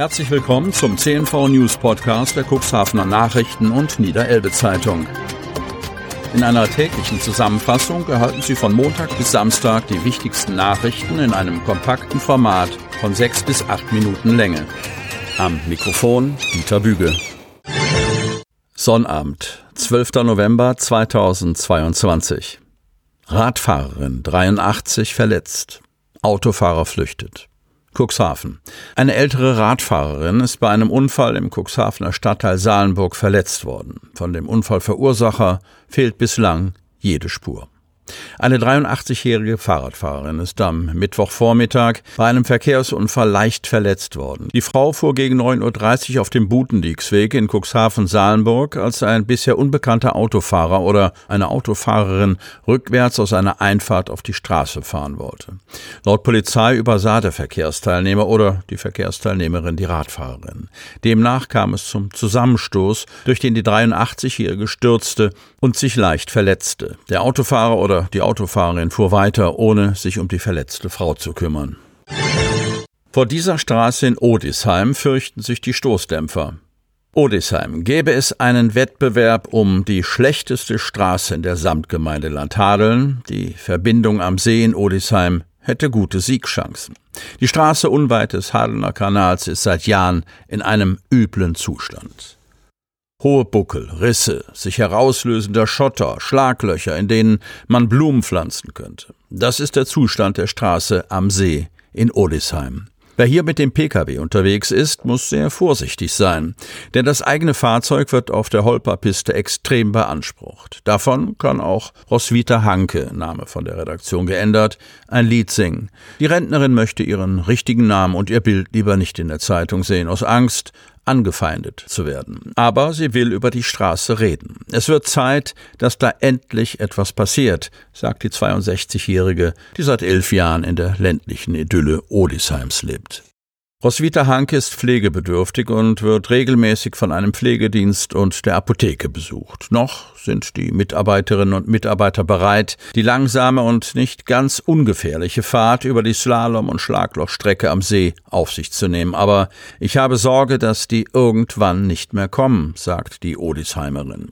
Herzlich willkommen zum CNV News Podcast der Cuxhavener Nachrichten und Niederelbe Zeitung. In einer täglichen Zusammenfassung erhalten Sie von Montag bis Samstag die wichtigsten Nachrichten in einem kompakten Format von sechs bis acht Minuten Länge. Am Mikrofon Dieter Büge. Sonnabend, 12. November 2022. Radfahrerin 83 verletzt. Autofahrer flüchtet. Cuxhaven. Eine ältere Radfahrerin ist bei einem Unfall im Cuxhavener Stadtteil Salenburg verletzt worden. Von dem Unfallverursacher fehlt bislang jede Spur. Eine 83-jährige Fahrradfahrerin ist am Mittwochvormittag bei einem Verkehrsunfall leicht verletzt worden. Die Frau fuhr gegen 9.30 Uhr auf dem Butendieksweg in Cuxhaven-Salenburg, als ein bisher unbekannter Autofahrer oder eine Autofahrerin rückwärts aus einer Einfahrt auf die Straße fahren wollte. Laut Polizei übersah der Verkehrsteilnehmer oder die Verkehrsteilnehmerin die Radfahrerin. Demnach kam es zum Zusammenstoß, durch den die 83-jährige stürzte und sich leicht verletzte. Der Autofahrer oder die Autofahrerin fuhr weiter, ohne sich um die verletzte Frau zu kümmern. Vor dieser Straße in Odisheim fürchten sich die Stoßdämpfer. Odisheim gäbe es einen Wettbewerb um die schlechteste Straße in der Samtgemeinde Landhadeln. Die Verbindung am See in Odisheim hätte gute Siegchancen. Die Straße unweit des Hadelner Kanals ist seit Jahren in einem üblen Zustand. Hohe Buckel, Risse, sich herauslösender Schotter, Schlaglöcher, in denen man Blumen pflanzen könnte. Das ist der Zustand der Straße am See in Odisheim. Wer hier mit dem Pkw unterwegs ist, muss sehr vorsichtig sein, denn das eigene Fahrzeug wird auf der Holperpiste extrem beansprucht. Davon kann auch Roswitha Hanke, Name von der Redaktion geändert, ein Lied singen. Die Rentnerin möchte ihren richtigen Namen und ihr Bild lieber nicht in der Zeitung sehen, aus Angst, angefeindet zu werden. Aber sie will über die Straße reden. Es wird Zeit, dass da endlich etwas passiert, sagt die 62-Jährige, die seit elf Jahren in der ländlichen Idylle Odisheims lebt. Roswitha Hanke ist pflegebedürftig und wird regelmäßig von einem Pflegedienst und der Apotheke besucht. Noch sind die Mitarbeiterinnen und Mitarbeiter bereit, die langsame und nicht ganz ungefährliche Fahrt über die Slalom- und Schlaglochstrecke am See auf sich zu nehmen. Aber ich habe Sorge, dass die irgendwann nicht mehr kommen, sagt die Odisheimerin.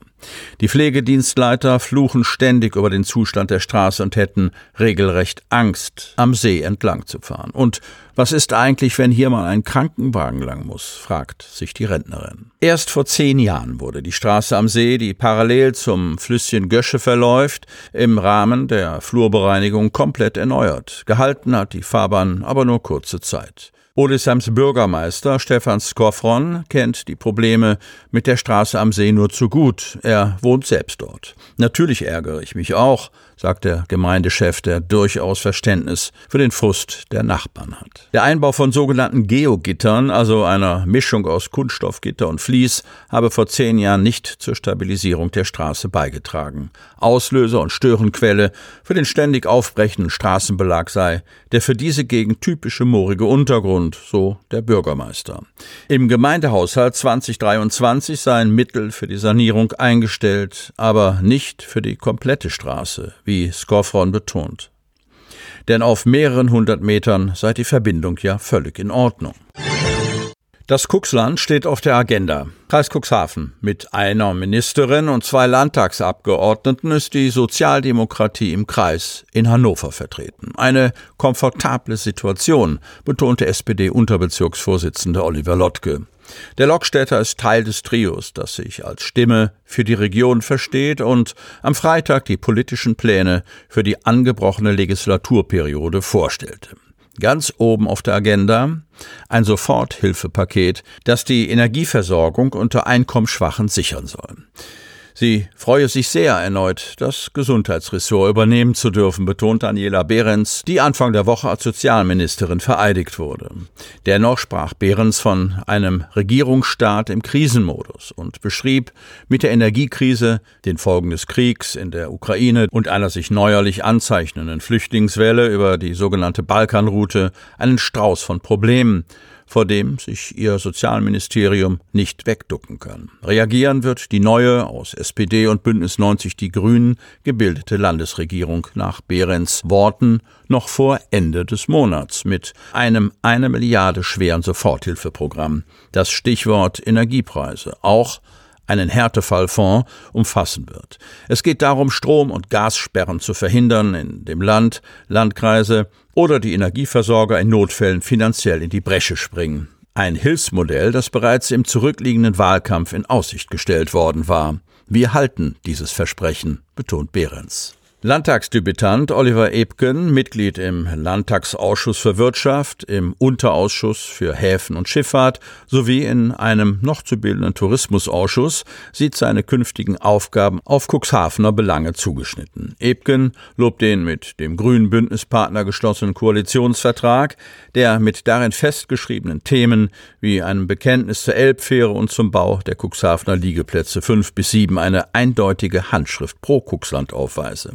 Die Pflegedienstleiter fluchen ständig über den Zustand der Straße und hätten regelrecht Angst, am See entlang zu fahren. Und was ist eigentlich, wenn hier mal ein Krankenwagen lang muss? fragt sich die Rentnerin. Erst vor zehn Jahren wurde die Straße am See, die parallel zum Flüsschen Gösche verläuft, im Rahmen der Flurbereinigung komplett erneuert. Gehalten hat die Fahrbahn aber nur kurze Zeit. Odesheims Bürgermeister Stefan Skofron kennt die Probleme mit der Straße am See nur zu gut. Er wohnt selbst dort. Natürlich ärgere ich mich auch, sagt der Gemeindechef, der durchaus Verständnis für den Frust der Nachbarn hat. Der Einbau von sogenannten Geogittern, also einer Mischung aus Kunststoffgitter und Vlies, habe vor zehn Jahren nicht zur Stabilisierung der Straße beigetragen. Auslöser und Störenquelle für den ständig aufbrechenden Straßenbelag sei der für diese Gegend typische moorige Untergrund, so der Bürgermeister. Im Gemeindehaushalt 2023 seien Mittel für die Sanierung eingestellt, aber nicht für die komplette Straße, wie Skofron betont. Denn auf mehreren hundert Metern sei die Verbindung ja völlig in Ordnung. Das Cuxland steht auf der Agenda. Kreis Cuxhaven. Mit einer Ministerin und zwei Landtagsabgeordneten ist die Sozialdemokratie im Kreis in Hannover vertreten. Eine komfortable Situation, betonte SPD-Unterbezirksvorsitzender Oliver Lottke. Der Lokstädter ist Teil des Trios, das sich als Stimme für die Region versteht und am Freitag die politischen Pläne für die angebrochene Legislaturperiode vorstellte. Ganz oben auf der Agenda ein Soforthilfepaket, das die Energieversorgung unter Einkommensschwachen sichern soll. Sie freue sich sehr, erneut das Gesundheitsressort übernehmen zu dürfen, betont Daniela Behrens, die Anfang der Woche als Sozialministerin vereidigt wurde. Dennoch sprach Behrens von einem Regierungsstaat im Krisenmodus und beschrieb mit der Energiekrise, den Folgen des Kriegs in der Ukraine und einer sich neuerlich anzeichnenden Flüchtlingswelle über die sogenannte Balkanroute einen Strauß von Problemen, vor dem sich ihr Sozialministerium nicht wegducken kann. Reagieren wird die neue, aus SPD und Bündnis 90 Die Grünen gebildete Landesregierung nach Behrens Worten noch vor Ende des Monats mit einem eine Milliarde schweren Soforthilfeprogramm. Das Stichwort Energiepreise. Auch einen Härtefallfonds umfassen wird. Es geht darum, Strom- und Gassperren zu verhindern in dem Land, Landkreise oder die Energieversorger in Notfällen finanziell in die Bresche springen. Ein Hilfsmodell, das bereits im zurückliegenden Wahlkampf in Aussicht gestellt worden war. Wir halten dieses Versprechen, betont Behrens. Landtagsdebütant Oliver Ebken, Mitglied im Landtagsausschuss für Wirtschaft, im Unterausschuss für Häfen und Schifffahrt sowie in einem noch zu bildenden Tourismusausschuss, sieht seine künftigen Aufgaben auf Cuxhavener Belange zugeschnitten. Ebken lobt den mit dem grünen Bündnispartner geschlossenen Koalitionsvertrag, der mit darin festgeschriebenen Themen wie einem Bekenntnis zur Elbfähre und zum Bau der Cuxhavener Liegeplätze 5 bis 7 eine eindeutige Handschrift pro Cuxland aufweise.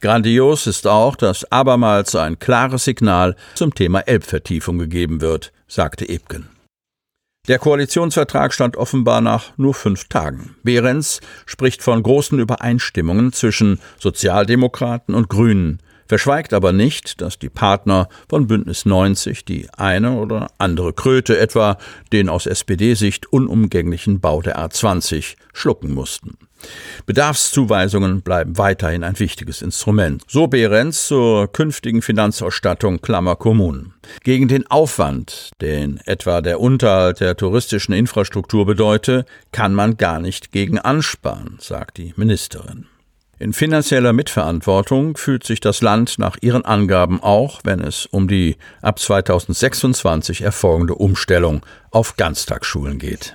Grandios ist auch, dass abermals ein klares Signal zum Thema Elbvertiefung gegeben wird, sagte Ebken. Der Koalitionsvertrag stand offenbar nach nur fünf Tagen. Behrens spricht von großen Übereinstimmungen zwischen Sozialdemokraten und Grünen, verschweigt aber nicht, dass die Partner von Bündnis 90 die eine oder andere Kröte, etwa den aus SPD-Sicht unumgänglichen Bau der A20, schlucken mussten. Bedarfszuweisungen bleiben weiterhin ein wichtiges Instrument. So Behrens zur künftigen Finanzausstattung Klammer Kommunen. Gegen den Aufwand, den etwa der Unterhalt der touristischen Infrastruktur bedeute, kann man gar nicht gegen ansparen, sagt die Ministerin. In finanzieller Mitverantwortung fühlt sich das Land nach ihren Angaben auch, wenn es um die ab 2026 erfolgende Umstellung auf Ganztagsschulen geht.